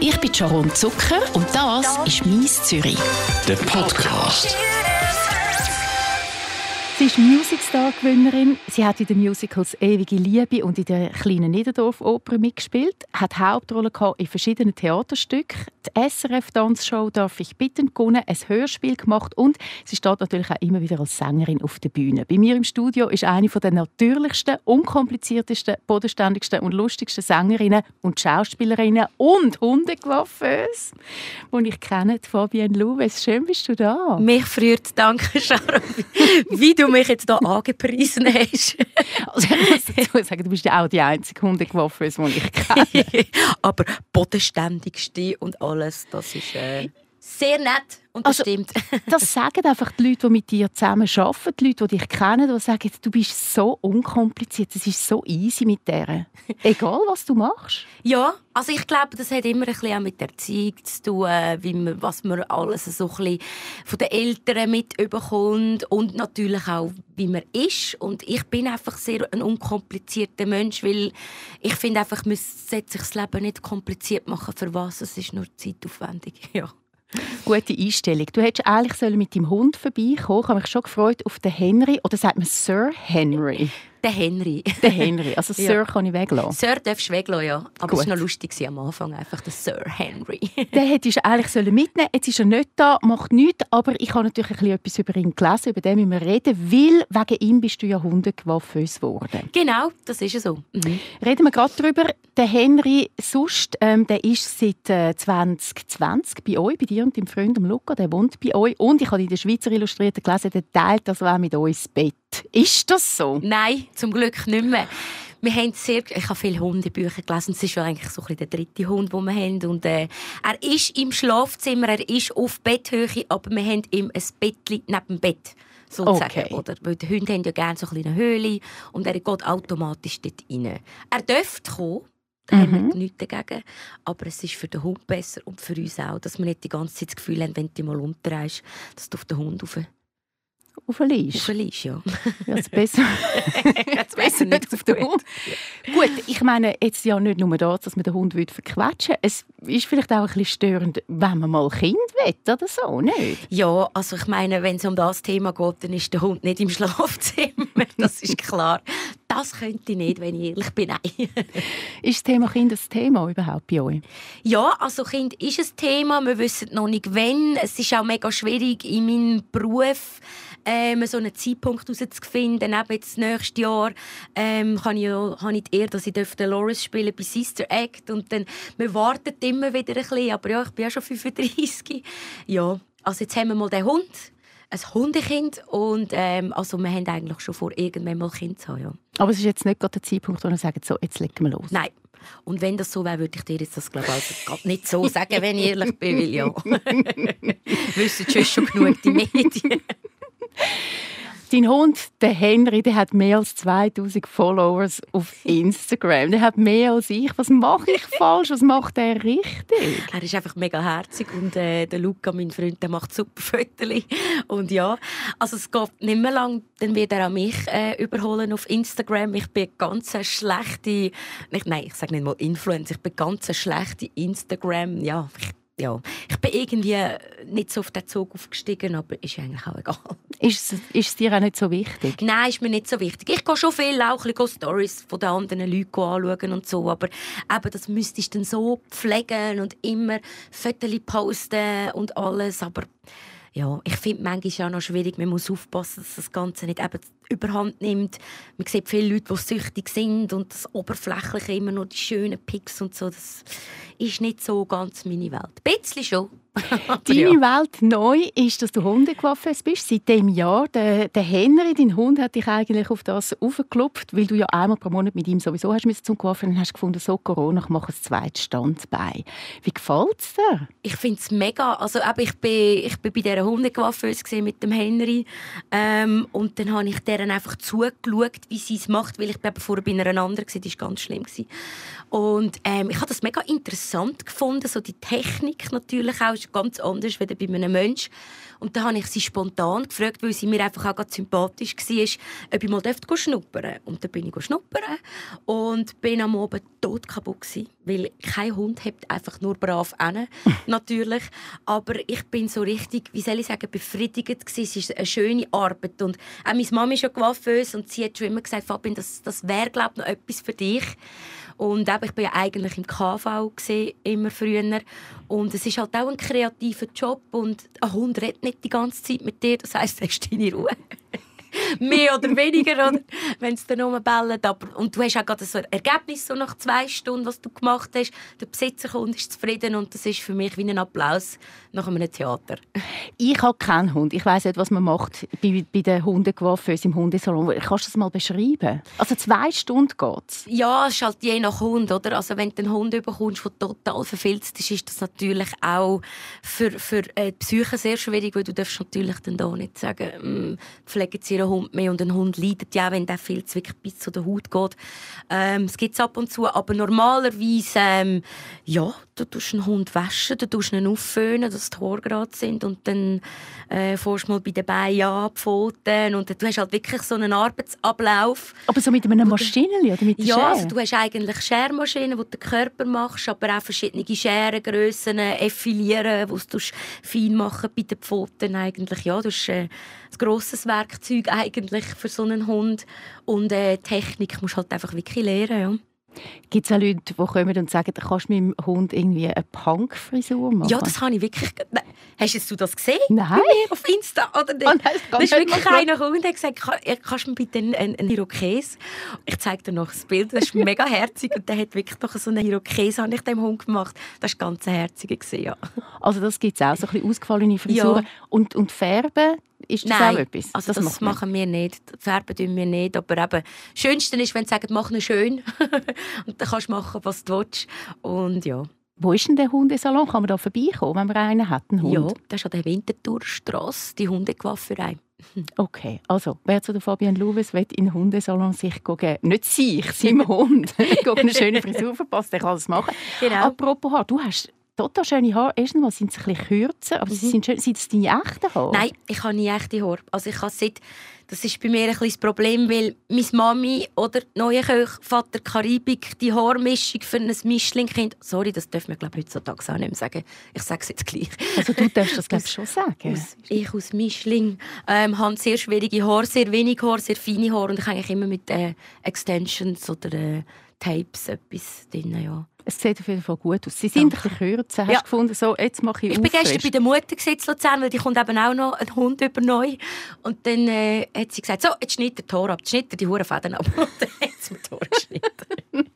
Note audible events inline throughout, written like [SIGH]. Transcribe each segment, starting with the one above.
Ich bin Sharon Zucker und das ist «Mies Zürich». Der Podcast. Sie ist Musicstar-Gewinnerin. Sie hat in den Musicals «Ewige Liebe» und in der kleinen Niederdorf-Oper mitgespielt, hat Hauptrollen in verschiedenen Theaterstücken, SRF-Tanzshow «Darf ich bitten» gewonnen, ein Hörspiel gemacht und sie steht natürlich auch immer wieder als Sängerin auf der Bühne. Bei mir im Studio ist eine der natürlichsten, unkompliziertesten, bodenständigsten und lustigsten Sängerinnen und Schauspielerinnen und Hundecoiffeuse, die ich kenne, Fabienne Louwes. Schön bist du da. Mich freut, danke Sharon, wie du mich jetzt hier angepriesen hast. also ich muss dazu sagen, du bist ja auch die einzige Hundecoiffeuse, die ich kenne. [LAUGHS] Aber bodenständigste und alles, das ist äh, sehr nett und das Also, stimmt. [LAUGHS] Das sagen einfach die Leute, die mit dir zusammen arbeiten, die Leute, die dich kennen, die sagen, du bist so unkompliziert, es ist so easy mit der. Egal, was du machst. Ja, also ich glaube, das hat immer ein bisschen auch mit der Erziehung zu tun, äh, wie man, was man alles so ein bisschen von den Eltern mitbekommt und natürlich auch, wie man ist. Und ich bin einfach sehr ein unkomplizierter Mensch, weil ich finde einfach, man sollte sich das Leben nicht kompliziert machen. Für was? Es ist nur zeitaufwendig. [LAUGHS] Ja. Gute Einstellung. Du hättest eigentlich mit deinem Hund vorbeikommen. Ich habe mich schon gefreut auf den Henry. Oder sagt man Sir Henry? Der Henry. Den Henry. Also [LAUGHS] Ja. Sir kann ich weglassen. Sir darfst du weglassen, ja. Aber Gut. es war noch lustig am Anfang, einfach der Sir Henry. [LAUGHS] Den hättest du eigentlich sollen mitnehmen Jetzt ist er nicht da, macht nichts. Aber ich habe natürlich ein bisschen etwas über ihn gelesen, über den müssen wir reden. Weil wegen ihm bist du ja Hundecoiffeuse geworden. genau, das ist ja so. Mhm. Reden wir gerade darüber. Der Henry Sust, ähm, der ist seit äh, 2020 bei euch, bei dir und deinem Freund Luca. Der wohnt bei euch. Und ich habe in der Schweizer Illustrierten gelesen, der teilt das auch mit uns das Ist das so? Nein, zum Glück nicht mehr. Wir haben sehr, ich habe viele Hundebücher gelesen. Es ist ja eigentlich so ein bisschen der dritte Hund, den wir haben. Und, äh, er ist im Schlafzimmer, er ist auf Betthöhe, aber wir haben ihm ein Bettchen neben dem Bett. Sozusagen. Okay. Oder, weil die Hunde haben ja gerne so eine Höhle und er geht automatisch dort rein. Er dürfte kommen, da haben wir nichts dagegen. Aber es ist für den Hund besser und für uns auch, dass wir nicht die ganze Zeit das Gefühl haben, wenn du mal unterreist, dass du auf den Hund rauf, Auf der Liste? raufliegst, ja. Ja, also besser, [LAUGHS] besser [LAUGHS] nicht auf den Hund. Gut, ich meine, jetzt ja nicht nur das, dass man den Hund verquetschen will. Es ist vielleicht auch ein bisschen störend, wenn man mal Kind will oder so, nicht? Ja, also ich meine, wenn es um das Thema geht, dann ist der Hund nicht im Schlafzimmer. [LAUGHS] Das ist klar. Das könnte ich nicht, wenn ich ehrlich bin. Nein. [LAUGHS] Ist das Thema Kind das Thema überhaupt bei euch? Ja, also Kind ist ein Thema. Wir wissen noch nicht, wann. Es ist auch mega schwierig in meinem Beruf ähm, so einen Zeitpunkt herauszufinden. Eben jetzt nächstes Jahr ähm, kann ich, ja, habe ich die Ehre, dass ich Dolores spielen bei Sister Act und dann, wir warten immer wieder ein bisschen, aber ja, ich bin ja schon 35. Ja, also jetzt haben wir mal den Hund, ein Hundekind und ähm, also wir haben eigentlich schon vor, irgendwann mal Kind zu haben, ja. Aber es ist jetzt nicht gerade der Zeitpunkt, wo ihr sagt, so, jetzt legen wir los. Nein. Und wenn das so wäre, würde ich dir jetzt das glaube also grad nicht so sagen, wenn ich ehrlich bin, weil ja. [LAUGHS] [LAUGHS] Wissen schon schon genug die Medien. [LAUGHS] Dein Hund, der Henry, der hat mehr als 2000 Followers auf Instagram. Der hat mehr als ich. Was mache ich [LAUGHS] falsch? Was macht er richtig? Er ist einfach mega herzig und äh, der Luca, mein Freund, der macht super Fotos. Und ja, also es geht nicht mehr lang, dann wird er auch mich äh, überholen auf Instagram. Ich bin ganz eine schlechte, nicht, nein, ich sage nicht mal Influencer, ich bin ganz eine schlechte Instagram, ja, ich, ja, ich bin irgendwie nicht so auf den Zug aufgestiegen, aber ist eigentlich auch egal. Ist, es- ist es dir auch nicht so wichtig? Nein, ist mir nicht so wichtig. Ich gehe schon viel auch ein bisschen Stories von den anderen Leuten anschauen und so, aber eben, das müsstest du dann so pflegen und immer Fotos posten und alles, aber ja, ich finde manchmal auch noch schwierig, man muss aufpassen, dass das Ganze nicht eben überhand nimmt. Man sieht viele Leute, die süchtig sind und das Oberflächliche immer nur die schönen Pics und so, das ist nicht so ganz meine Welt. Ein bisschen schon. [LAUGHS] Deine ja. Welt neu ist, dass du Hundecoiffeuse bist. Seit dem Jahr. Der, der Henry, dein Hund, hat dich eigentlich auf das aufgeklopft, weil du ja einmal pro Monat mit ihm sowieso hast müssen zum Coiffeur und hast gefunden, so Corona, ich mache ein zweites Standbein. Wie gefällt es dir? Ich finde es mega. Also, eben, ich bin, ich bin bei dieser Hundecoiffeuse mit dem Henry. Ähm, und dann habe ich deren einfach zugeschaut, wie sie es macht, weil ich vorher bei einer anderen war, die war ganz schlimm. Gewesen. Und ähm, ich habe das mega interessant gefunden, so die Technik natürlich auch. Ist ganz anders als bei einem Menschen. Und dann habe ich sie spontan gefragt, weil sie mir einfach auch ganz sympathisch war, ob ich mal schnuppern. Und dann bin ich schnuppern und bin am Abend tot kaputt gewesen, weil kein Hund hebt einfach nur brav an, [LAUGHS] natürlich. Aber ich bin so richtig, wie soll ich sagen, befriedigt gewesen. Es ist eine schöne Arbeit und auch meine Mama ist ja coiffeuse und sie hat schon immer gesagt, Fabian, das, das wäre glaube ich noch etwas für dich. Und eben, ich war ja eigentlich im KV gewesen, immer früher. Und es ist halt auch ein kreativer Job und ein Hund redet nicht die ganze Zeit mit dir. Das heisst, du hast deine Ruhe. Mehr oder weniger, wenn es dann rumbellt. Aber, und du hast auch gerade so ein Ergebnis so nach zwei Stunden, was du gemacht hast. Der Besitzer kommt, ist zufrieden und das ist für mich wie ein Applaus nach einem Theater. Ich habe keinen Hund. Ich weiß nicht, was man macht bei, bei den Hundegewaffen im Hundesalon. Kannst du das mal beschreiben? Also zwei Stunden geht es? Ja, es ist halt je nach Hund. Oder? Also wenn du einen Hund bekommst, der total verfilzt ist, ist das natürlich auch für, für äh, die Psyche sehr schwierig, weil du darfst natürlich dann da nicht sagen, mm, pflegen sie Hund mehr und ein Hund leidet ja, wenn der Filz wirklich bis zu der Haut geht. Ähm, es gibt es ab und zu, aber normalerweise, ähm, ja, du tust einen Hund waschen, du tust ihn aufföhnen, dass die Haare gerade sind und dann äh, fährst mal bei den Beinen abpfoten und du hast halt wirklich so einen Arbeitsablauf. Aber so mit einer Maschine oder mit der Ja, Schere? also du hast eigentlich Schermaschinen, die du den Körper machst, aber auch verschiedene Scherengrössen, effilieren, die du fein machen bei den Pfoten eigentlich. Ja, du hast äh, ein grosses Werkzeug eigentlich für so einen Hund und äh, Technik musst du halt einfach wirklich lernen. Ja. Gibt es auch Leute, die kommen und sagen, kannst du meinem Hund irgendwie eine Punk-Frisur machen? Ja, das habe ich wirklich... Hast du das gesehen? Nein. Auf Insta oder nicht? Oh nein, da ist wirklich einer gekommen und hat gesagt, kannst du mir bitte einen, einen Irokes? Ich zeige dir noch das Bild, das ist [LAUGHS] mega herzig und der hat wirklich noch so einen Irokes habe ich dem Hund gemacht. Das war ganz herzig, ja. Also das gibt es auch, so ein bisschen ausgefallene Frisuren. Ja. Und, und Färben, ist das Nein, auch etwas? Also das, das machen wir nicht. Färben tun wir nicht. Aber eben, das Schönste ist, wenn sie sagen, mach ihn schön. [LAUGHS] und dann kannst du machen, was du willst. Und ja. Wo ist denn der Hundesalon? Kann man da vorbeikommen, wenn man einen hat, einen Hund? Ja, das ist an der Winterthurstrasse, die Hundegewafferei. [LAUGHS] Okay, also wer zu der Fabian Louves will in den Hundesalon sich gehen, nicht sich, seinem [LAUGHS] Hund, eine schöne Frisur verpasst, der kann das machen. Genau. Apropos Haar, du hast total schöne Haare. Erstens mal sind sie ein bisschen kürzer, aber mhm. sie sind schön. Sind das deine echten Haare? Nein, ich habe nie echte Haare. Also ich habe seit, das ist bei mir ein bisschen das Problem, weil meine Mami oder neue Vater Karibik die Haarmischung für ein Mischlingkind, sorry, das dürfen wir glaube ich heutzutage auch nicht mehr sagen. Ich sage es jetzt gleich. Also du darfst das glaube [LAUGHS] ich schon sagen. Aus, ich aus Mischling ähm, habe sehr schwierige Haare, sehr wenig Haare, sehr feine Haare und ich eigentlich immer mit äh, Extensions oder äh, Tapes etwas drin, ja. Es sieht auf jeden Fall gut aus. Sie sind Danke. ein bisschen kürzer. Hast ja. gefunden, so, jetzt mache ich Ich bin gestern bei der Mutter in Luzern, weil die kommt eben auch noch ein Hund über neu. Und dann äh, hat sie gesagt, so, jetzt schnitt der Tor ab, jetzt schnitt die Hurenfäden ab. [LAUGHS] Und dann hat sie mir Tor geschnitten.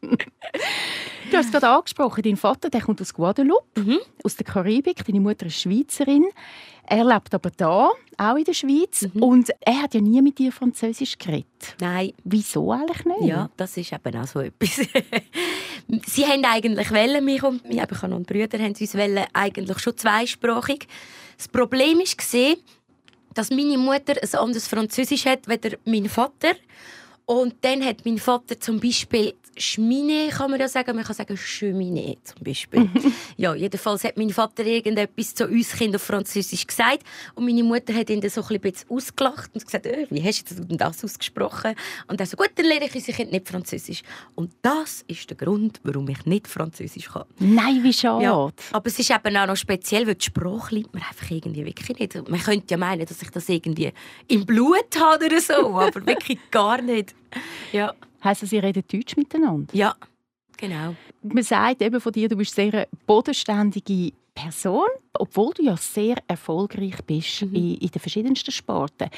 du hast es gerade angesprochen, dein Vater der kommt aus Guadeloupe, mhm. aus der Karibik. Deine Mutter ist Schweizerin. Er lebt aber da, auch in der Schweiz. Mhm. Und er hat ja nie mit dir Französisch geredet. Nein. Wieso eigentlich nicht? Ja, das ist eben auch so etwas. [LAUGHS] sie haben eigentlich wollen, mich und ich habe noch einen Bruder, haben sie uns wollen, eigentlich schon zweisprachig. Das Problem war, dass meine Mutter ein anderes Französisch hat als mein Vater. Und dann hat mein Vater zum Beispiel Schmine, kann man ja sagen. Man kann sagen Cheminée zum Beispiel. [LAUGHS] ja, jedenfalls hat mein Vater irgendetwas zu uns Kindern auf Französisch gesagt. Und meine Mutter hat ihn dann so ein bisschen ausgelacht und gesagt, äh, wie hast du denn das ausgesprochen? Und er so, gut, dann lerne ich unsere Kinder nicht Französisch. Und das ist der Grund, warum ich nicht Französisch kann. Nein, wie schade. Ja, aber es ist eben auch noch speziell, weil die Sprache liebt man einfach irgendwie wirklich nicht. Man könnte ja meinen, dass ich das irgendwie im Blut habe oder so, aber wirklich gar nicht. Ja. Heißt das, Sie reden Deutsch miteinander? Ja, genau. Man sagt eben von dir, du bist eine sehr bodenständige Person, obwohl du ja sehr erfolgreich bist mhm. in, in, den verschiedensten Sporten.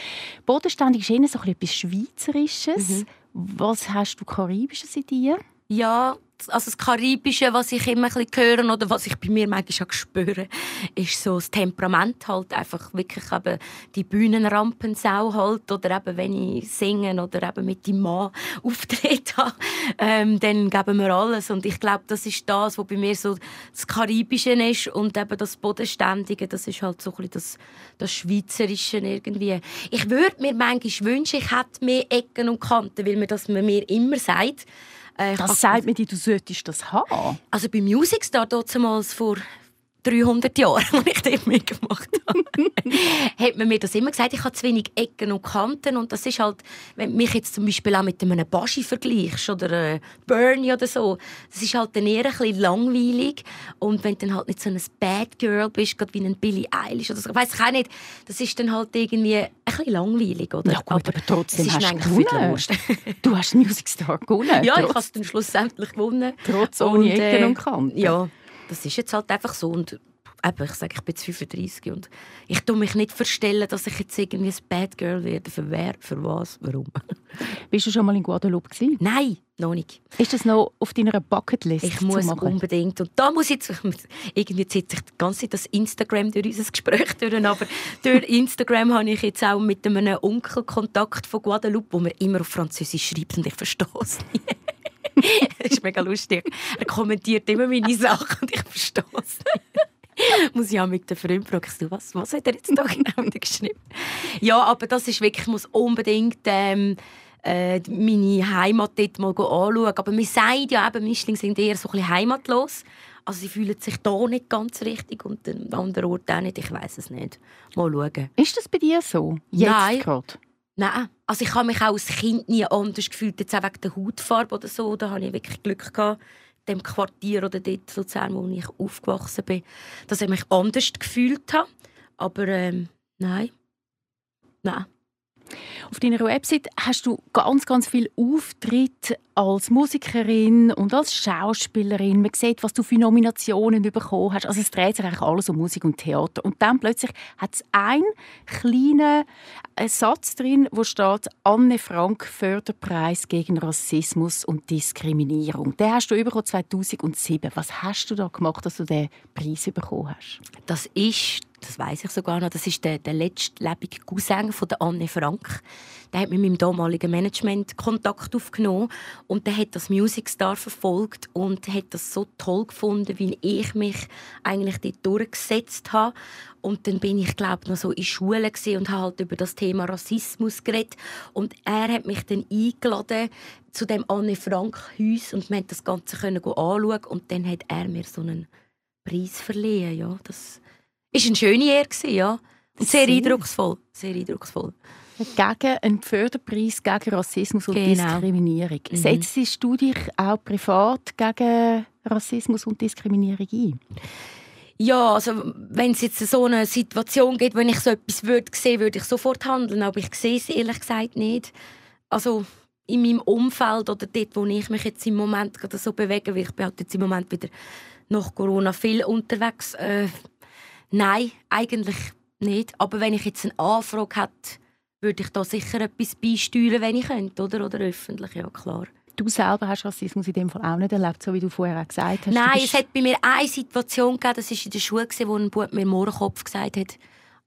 Bodenständig ist eher so etwas Schweizerisches. Mhm. Was hast du Karibisches in dir? Ja, also das Karibische, was ich immer ein höre oder was ich bei mir manchmal spüre, ist so das Temperament halt einfach wirklich eben die Bühnenrampensau halt oder eben wenn ich singe oder eben mit dem Mann [LAUGHS] Auftritt habe, ähm, dann geben wir alles und ich glaube, das ist das, was bei mir so das Karibische ist und eben das Bodenständige, das ist halt so ein das, das Schweizerische irgendwie. Ich würde mir manchmal wünschen, ich hätte mehr Ecken und Kanten, weil mir das mir immer sagt, äh, das sagt mir, du solltest das haben. Also bei Music Star damals vor 300 Jahren, [LAUGHS] als ich dort mitgemacht habe, [LAUGHS] hat man mir das immer gesagt, ich habe zu wenig Ecken und Kanten und das ist halt, wenn du mich jetzt zum Beispiel auch mit einem Baschi vergleichst oder äh, Bernie oder so, das ist halt dann eher ein bisschen langweilig und wenn du dann halt nicht so ein Bad Girl bist, gerade wie ein Billie Eilish oder so, ich weiß ich auch nicht, das ist dann halt irgendwie bisschen langweilig, oder? Ja gut, aber, aber trotzdem hast du gewonnen. [LAUGHS] du hast Music Star gewonnen. Ja, ich habe es dann schlussendlich gewonnen. Trotz ohne Ecken äh, und Kanten. Ja, das ist jetzt halt einfach so. Und eben, ich sage, ich bin jetzt 35 und ich tue mich nicht verstellen, dass ich jetzt irgendwie ein Bad Girl werde. Für wer, für was, warum? [LAUGHS] Bist du schon mal in Guadeloupe gewesen? Nein, noch nicht. Ist das noch auf deiner Bucketlist? Ich muss unbedingt. Und da muss ich jetzt, [LAUGHS] irgendwie zieht sich die ganze Zeit das Instagram durch unser Gespräch durch, aber durch Instagram habe ich jetzt auch mit einem Onkel Kontakt von Guadeloupe, wo mir immer auf Französisch schreibt und ich verstehe es nicht. [LAUGHS] das ist mega lustig. Er kommentiert immer meine Sachen und ich verstehe es nicht. [LAUGHS] muss ich auch mit der Freund fragen, was, was hat er jetzt da genau [LAUGHS] geschrieben? Ja, aber das ist wirklich, ich muss unbedingt ähm, äh, meine Heimat dort mal anschauen. Aber man sagt ja eben, Mischling sind eher so ein bisschen heimatlos. Also sie fühlen sich da nicht ganz richtig und an anderen Orten auch nicht. Ich weiß es nicht. Mal schauen. Ist das bei dir so? Jetzt Nein. Grad? Nein, also ich habe mich auch als Kind nie anders gefühlt, jetzt auch wegen der Hautfarbe oder so. Da hatte ich wirklich Glück gehabt, dem Quartier oder dort Luzern, wo ich aufgewachsen bin, dass ich mich anders gefühlt habe. Aber ähm, nein, nein. Auf deiner Website hast du ganz, ganz viel Auftritt als Musikerin und als Schauspielerin. Man sieht, was du für Nominationen bekommen hast. Also es dreht sich eigentlich alles um Musik und Theater. Und dann plötzlich hat es einen kleinen äh, Satz drin, wo steht «Anne Frank Förderpreis gegen Rassismus und Diskriminierung». Den hast du über 2007. Was hast du da gemacht, dass du den Preis bekommen hast? Das ist das weiß ich sogar noch, das ist der, der letztlebige Cousin von der Anne Frank. Der hat mit meinem damaligen Management Kontakt aufgenommen und der hat das Music Star verfolgt und hat das so toll gefunden, wie ich mich eigentlich dort durchgesetzt habe. Und dann bin ich, glaube noch so in Schule und habe halt über das Thema Rassismus geredet. Und er hat mich dann eingeladen zu dem Anne Frank Haus und wir konnten das Ganze anschauen und dann hat er mir so einen Preis verliehen. Ja, das war eine schöne Ehre, ja. Und sehr eindrucksvoll. Sehr eindrucksvoll. Gegen einen Förderpreis gegen Rassismus und genau. Diskriminierung. Mhm. Setzt du dich auch privat gegen Rassismus und Diskriminierung ein? Ja, also wenn es jetzt so eine Situation gibt, wenn ich so etwas würde sehen, würde ich sofort handeln. Aber ich sehe es ehrlich gesagt nicht. Also in meinem Umfeld oder dort, wo ich mich jetzt im Moment gerade so bewege, weil ich bin halt jetzt im Moment wieder nach Corona viel unterwegs. Äh, Nein, eigentlich nicht. Aber wenn ich jetzt eine Anfrage hätte, würde ich da sicher etwas beisteuern, wenn ich könnte, oder? Oder öffentlich, ja klar. Du selber hast Rassismus in dem Fall auch nicht erlebt, so wie du vorher gesagt hast. Nein, es hat bei mir eine Situation gegeben, das war in der Schule, wo ein Bub mir Mohrenkopf gesagt hat.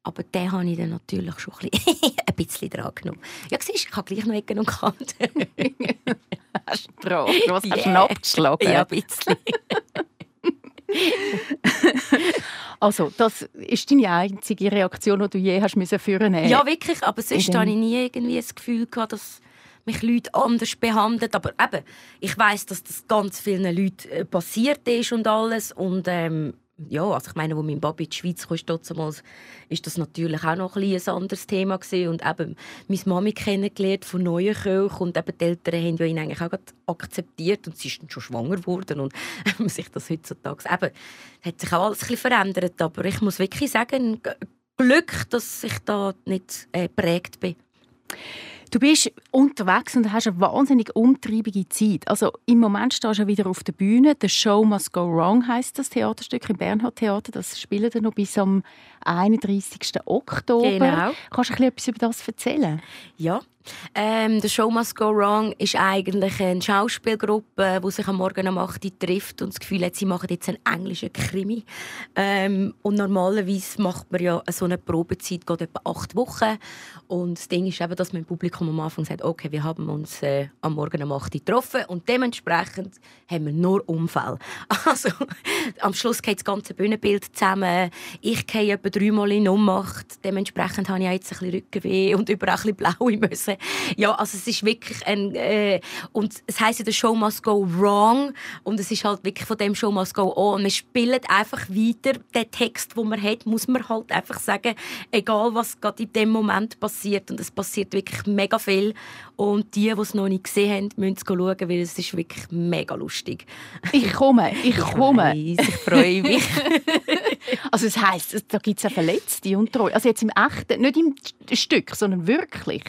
Aber den habe ich dann natürlich schon ein bisschen, [LAUGHS] ein bisschen dran genommen. Ja, siehst, ich habe gleich noch Ecken und Kanten. [LAUGHS] hast du drauf? Du hast yeah. abgeschlagen. Ja, ein bisschen. [LAUGHS] Also, das ist deine einzige Reaktion, die du je hast müssen führen Ja, wirklich. Aber sonst hatte ich nie irgendwie das Gefühl, gehabt, dass mich Leute anders behandeln. Aber eben, ich weiß, dass das ganz vielen Leuten äh, passiert ist und alles. Und ähm, ja, also ich meine, als mein Baby in die Schweiz kam, damals, ist das natürlich auch noch ein, ein anderes Thema gewesen. und eben meine Mami kennengelernt von neuen Köchen und eben die Eltern haben ihn eigentlich auch akzeptiert und sie ist dann schon schwanger geworden und [LAUGHS] man sich das heutzutage eben hat sich auch alles ein bisschen verändert, aber ich muss wirklich sagen, Glück, dass ich da nicht äh, bin. Du bist unterwegs und hast eine wahnsinnig umtriebige Zeit. Also im Moment stehst du wieder auf der Bühne. «The Show Must Go Wrong» heißt das Theaterstück im Bernhard Theater. Das spielt noch bis am 31. Oktober. Genau. Kannst du ein bisschen etwas über das erzählen? Ja, ähm, «The Show Must Go Wrong» ist eigentlich eine Schauspielgruppe, die sich am Morgen um 8 Uhr trifft und das Gefühl hat, sie machen jetzt einen englischen Krimi. Ähm, und normalerweise macht man ja so eine Probezeit geht etwa acht Wochen. Und das Ding ist eben, dass man im Publikum am Anfang sagt, okay, wir haben uns äh, am Morgen um 8 Uhr getroffen und dementsprechend haben wir nur Unfälle. [LAUGHS] Also, am Schluss geht das ganze Bühnenbild zusammen. Ich gehe etwa dreimal in Ohnmacht. Dementsprechend habe ich jetzt ein bisschen Rückenweh [LAUGHS] und überall ein bisschen blaue Müsse. Ja, also es ist wirklich ein... Äh, und es heisst ja, «The Show must go wrong» und es ist halt wirklich von dem «Show must go on». Und man spielt einfach weiter den Text, den man hat, muss man halt einfach sagen, egal was gerade in dem Moment passiert. Und es passiert wirklich mega viel. Und die, die es noch nicht gesehen haben, müssen es schauen, weil es ist wirklich mega lustig. Ich komme, ich komme. Ich, weiss, ich freue mich. [LAUGHS] also es heisst, da gibt es eine Verletzte und Treue. Also jetzt im echten, nicht im Stück, sondern wirklich.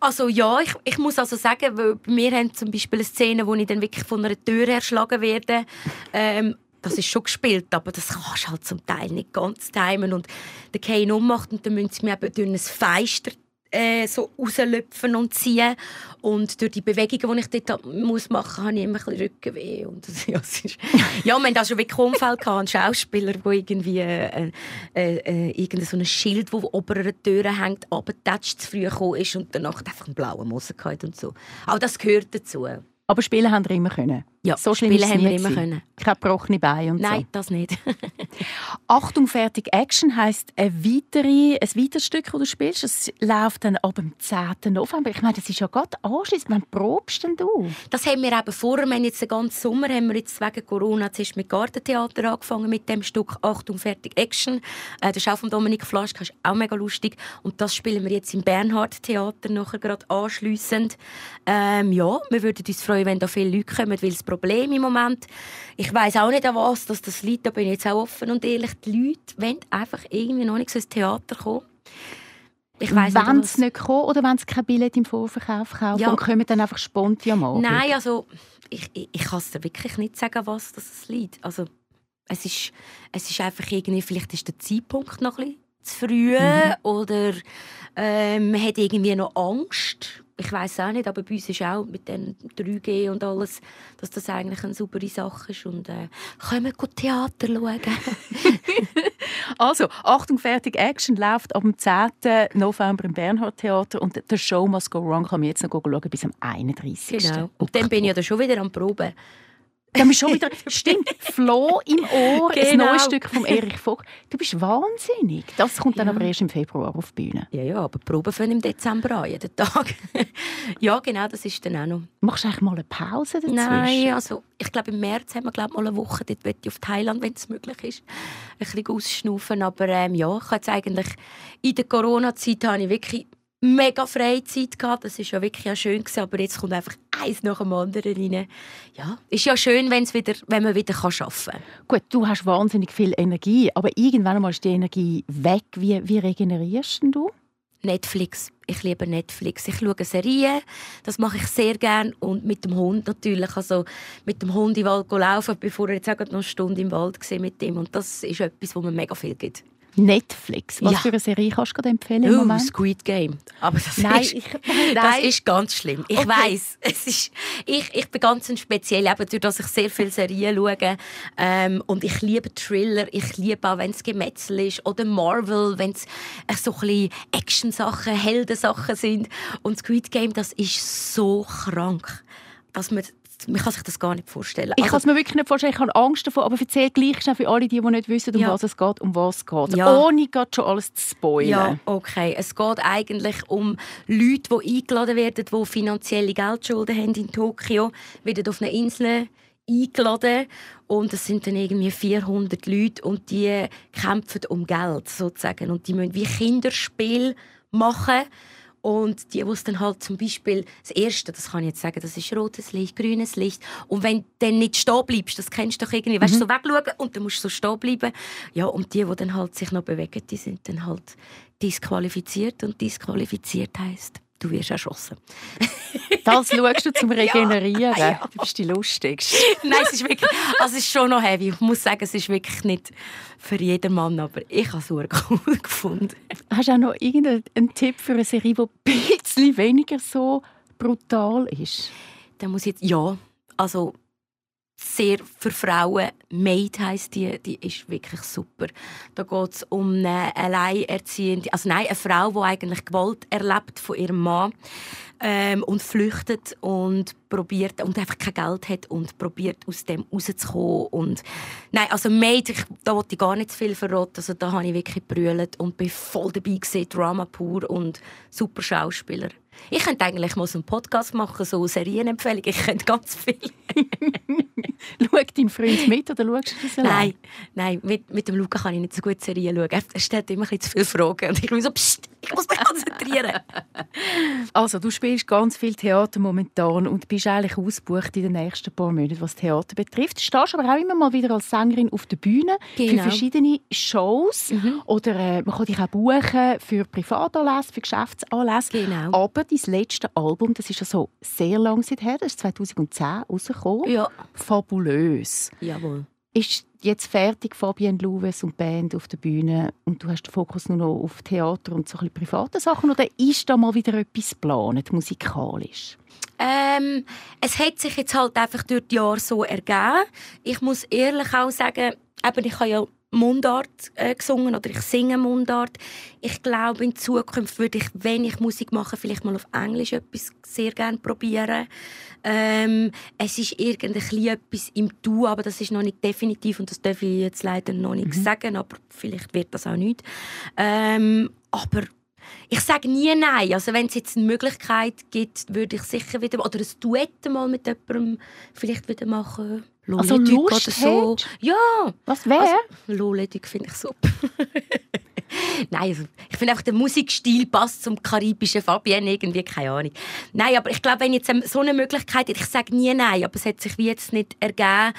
Also ja, ich, ich muss also sagen, weil wir haben zum Beispiel eine Szene, wo ich dann wirklich von einer Tür erschlagen werde. Ähm, das ist schon gespielt, aber das kannst du halt zum Teil nicht ganz timen. Und der Kane ummacht und dann müssen sie mir eben durch ein Feister äh, so rauslöpfen und ziehen. Und durch die Bewegungen, die ich dort muss machen muss, habe ich immer ein bisschen Rückenweh. Und [LAUGHS] ja, ist, ja, wir hatten auch schon wirklich Unfall gehabt. Ein Schauspieler, der irgendwie äh, äh, äh, irgendein so ein Schild, das ober einer Tür hängt, abgetatscht zu früh gekommen ist und danach einfach einen blauen Moser gehabt und so. Auch das gehört dazu. Aber spielen haben wir immer können. Ja, so spielen haben wir immer können. Kein gebrochene Bein und Nein, so. das nicht. [LAUGHS] Achtung, fertig, Action heisst ein, weitere, ein weiteres Stück, das du spielst. Es läuft dann ab dem 10. November. Ich meine, das ist ja gerade anschliessend. Wann probst denn du? Das haben wir eben vorher. Wir haben jetzt den ganzen Sommer haben wir jetzt wegen Corona zuerst mit Gartentheater angefangen mit dem Stück Achtung, fertig, Action. Äh, das ist auch von Dominik Flaschka, das ist auch mega lustig. Und das spielen wir jetzt im Bernhard Theater nachher gerade anschliessend. Ähm, ja, wir würden uns freuen, wenn da viele Leute kommen, weil das Problem im Moment, ich weiß auch nicht an was dass das liegt, da bin ich jetzt auch offen und ehrlich, die Leute wollen einfach irgendwie noch nicht so ins Theater kommen. Ich weiss wenn nicht, sie nicht kommen oder wenn sie kein Billett im Vorverkauf kaufen ja. und kommen dann einfach spontan am Nein, also ich, ich, ich kann es dir wirklich nicht sagen, was das liegt. Also es ist, es ist einfach irgendwie, vielleicht ist der Zeitpunkt noch ein bisschen zu früh mhm. oder äh, man hat irgendwie noch Angst ich weiß auch nicht, aber bei uns ist auch mit den 3G und alles, dass das eigentlich eine saubere Sache ist und äh, können wir Theater schauen. [LAUGHS] also, Achtung, fertig, Action läuft am 10. November im Bernhard Theater und der Show Must Go Wrong kann man jetzt noch schauen bis am 31. Genau. Und dann bin ich ja dann schon wieder am Proben. Da bist schon wieder, stimmt, Flo im Ohr, genau. ein neues Stück von Erich Vogt. Du bist wahnsinnig. Das kommt dann ja. aber erst im Februar auf die Bühne. Ja, ja, aber die Proben fangen im Dezember an, jeden Tag. [LAUGHS] ja, genau, das ist dann auch noch. Machst du eigentlich mal eine Pause dazwischen? Nein, also ich glaube im März haben wir glaub, mal eine Woche, dort möchte ich auf Thailand, wenn es möglich ist, ein bisschen ausschnaufen. Aber ähm, ja, ich habe jetzt eigentlich in der Corona-Zeit habe ich wirklich mega Freizeit gehabt. Das ist ja wirklich ja schön gewesen, aber jetzt kommt einfach eins nach dem anderen rein. Ja, ist ja schön, wenn's wieder, wenn man wieder arbeiten kann. Gut, du hast wahnsinnig viel Energie, aber irgendwann einmal ist die Energie weg. Wie, wie regenerierst du? Netflix. Ich liebe Netflix. Ich schaue Serien, das mache ich sehr gerne und mit dem Hund natürlich. Also mit dem Hund im Wald laufen, bevor er jetzt auch noch eine Stunde im Wald war mit ihm. Und das ist etwas, wo mir mega viel gibt. Netflix. Was ja. für eine Serie kannst du empfehlen im uh, Moment? Squid Game. Aber das, nein, ist, ich, das ist ganz schlimm. Ich okay. weiß, es ist, ich, ich bin ganz speziell, eben dadurch, dass ich sehr viele Serien schaue. Ähm, und ich liebe Thriller. Ich liebe auch, wenn es Gemetzel ist. Oder Marvel, wenn es äh, so ein Action-Sachen, Heldensachen sind. Und Squid Game, das ist so krank, dass man man kann sich das gar nicht vorstellen. Ich also, kann es mir wirklich nicht vorstellen. Ich habe Angst davor, aber erzähl gleich schnell für alle, die, die nicht wissen, um ja. was es geht, um was es geht. Ja. Ohne gerade schon alles zu spoilern. Ja, okay. Es geht eigentlich um Leute, die eingeladen werden, die finanzielle Geldschulden haben in Tokio, werden auf eine Insel eingeladen und es sind dann irgendwie 400 Leute und die kämpfen um Geld sozusagen und die müssen wie Kinderspiel machen und die, die dann halt zum Beispiel, das Erste, das kann ich jetzt sagen, das ist rotes Licht, grünes Licht. Und wenn du dann nicht stehen bleibst, das kennst du doch irgendwie, mhm. weißt du, so wegschauen und dann musst du so stehen bleiben. Ja, und die, die dann halt sich noch bewegen, die sind dann halt disqualifiziert. Und disqualifiziert heisst, du wirst erschossen. [LAUGHS] das schaust du zum Regenerieren. Ja, ja. Du bist die Lustigste. [LAUGHS] Nein, es ist wirklich, also es ist schon noch heavy. Ich muss sagen, es ist wirklich nicht für jeden Mann, aber ich habe es super cool [LAUGHS] gefunden. Hast du auch noch irgendeinen Tipp für eine Serie, die ein bisschen weniger so brutal ist? Dann muss ich jetzt, ja, also sehr für Frauen. Maid heisst die, die ist wirklich super. Da geht es um eine alleinerziehende, also nein, eine Frau, die eigentlich Gewalt erlebt von ihrem Mann ähm, und flüchtet und probiert und einfach kein Geld hat und probiert aus dem rauszukommen und nein, also Maid, ich, da wollte ich gar nicht zu viel verraten, also da habe ich wirklich brüllt und bin voll dabei gesehen, Drama pur und super Schauspieler. Ich könnte eigentlich mal so einen Podcast machen, so Serienempfehlungen. Ich könnte ganz viel. [LAUGHS] Schaut dein Freund mit oder schaust du das allein? Nein, nein mit, mit dem Luca kann ich nicht so gut Serien schauen. Er stellt immer ein zu viele Fragen und ich bin so, Psst, ich muss mich konzentrieren. [LAUGHS] also, du spielst ganz viel Theater momentan und bist eigentlich ausgebucht in den nächsten paar Monaten, was Theater betrifft. Du stehst aber auch immer mal wieder als Sängerin auf der Bühne genau. für verschiedene Shows mhm. oder äh, man kann dich auch buchen für Privatanlässe, für Geschäftsanlässe. Genau. Aber dein letztes Album, das ist ja so sehr lang her, das ist 2010 rausgekommen. Ja. Fabulös. Jawohl. Ist jetzt fertig, Fabienne Louves und Band auf der Bühne und du hast den Fokus nur noch auf Theater und so ein private Sachen oder ist da mal wieder etwas geplant, musikalisch? Ähm, es hat sich jetzt halt einfach durch die Jahre so ergeben. Ich muss ehrlich auch sagen, eben, ich habe ja Mundart äh, gesungen oder ich singe Mundart. Ich glaube, in Zukunft würde ich, wenn ich Musik mache, vielleicht mal auf Englisch etwas sehr gerne probieren. Ähm, es ist irgendwie etwas im Tu, aber das ist noch nicht definitiv und das darf ich jetzt leider noch nicht mhm. sagen, aber vielleicht wird das auch nicht. Ähm, aber ich sage nie nein. Also wenn es jetzt eine Möglichkeit gibt, würde ich sicher wieder oder ein Duett mal mit jemandem vielleicht wieder machen. Also Lust oder so. Ja. Was wäre? Also, Loledig finde ich super. [LAUGHS] Nein, also, ich finde einfach, der Musikstil passt zum karibischen Fabienne irgendwie, keine Ahnung. Nein, aber ich glaube, wenn jetzt so eine Möglichkeit ich sage nie nein, aber es hat sich wie jetzt nicht ergeben.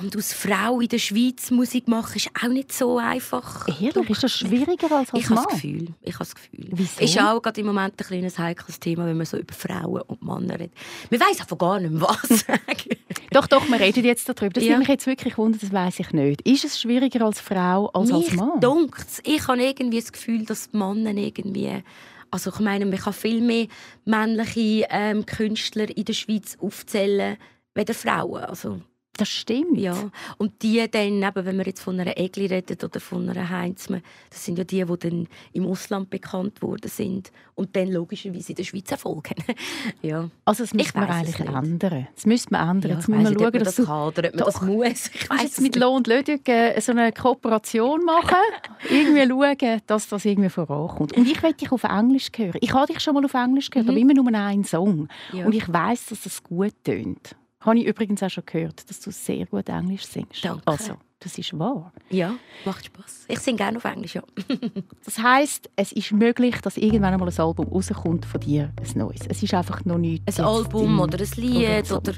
Und als Frau in der Schweiz Musik machen, ist auch nicht so einfach. Ehrlich, ist das schwieriger als als ich Mann? Habe das Gefühl, ich habe das Gefühl. Wieso? Ist auch gerade im Moment ein kleines heikles Thema, wenn man so über Frauen und Männer redet. Man weiß einfach gar nicht mehr, was [LAUGHS] sagen. [LAUGHS] doch, doch, wir reden jetzt darüber. Das ja. mich jetzt wirklich wunder, das weiß ich nicht. Ist es schwieriger als Frau als Mich als Mann? Dunkt's. Ich habe irgendwie das Gefühl, dass Männer irgendwie also ich meine, man kann viel mehr männliche ähm, Künstler in der Schweiz aufzählen, als Frauen. Also das stimmt. Ja. Und die dann, eben, wenn wir jetzt von einer Egli reden oder von einer Heinzmann, das sind ja die, die dann im Ausland bekannt worden sind und dann logischerweise in der Schweiz erfolgen. [LAUGHS] ja. Also das müsste man eigentlich ändern. Das müsste man ändern. Ja, jetzt muss man schauen, dass das kann oder ob man das muss. Ich weiss jetzt mit Lohn und Lödig äh, so eine Kooperation machen, [LAUGHS] irgendwie schauen, dass das irgendwie vorankommt. Und ich will dich auf Englisch hören. Ich habe dich schon mal auf Englisch gehört, mhm. aber immer nur einen Song. Ja. Und ich weiß, dass das gut tönt. Habe ich übrigens auch schon gehört, dass du sehr gut Englisch singst. Danke. Also, das ist wahr. Ja, macht Spaß. Ich singe gerne auf Englisch, ja. [LAUGHS] das heißt, es ist möglich, dass irgendwann einmal ein Album rauskommt von dir, ein neues. Es ist einfach noch nicht ein Album oder ein Lied oder, oder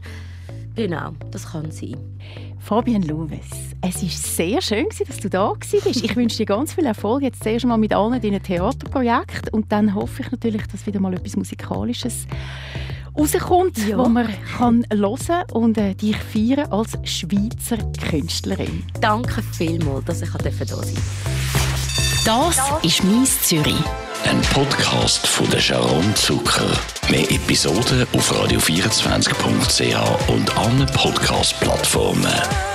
genau, das kann sein. Fabian Louves, es war sehr schön, dass du da warst. Ich wünsche dir ganz viel Erfolg jetzt zuerst mal mit allen deinen Theaterprojekten und dann hoffe ich natürlich, dass wieder mal etwas Musikalisches rauskommt, ja. wo man kann hören und äh, dich feiern als Schweizer Künstlerin. Danke vielmals, dass ich hier sein durfte. Das ist «Mies Zürich». Ein Podcast von der Sharon Zucker. Mehr Episoden auf radio24.ch und allen Podcast-Plattformen.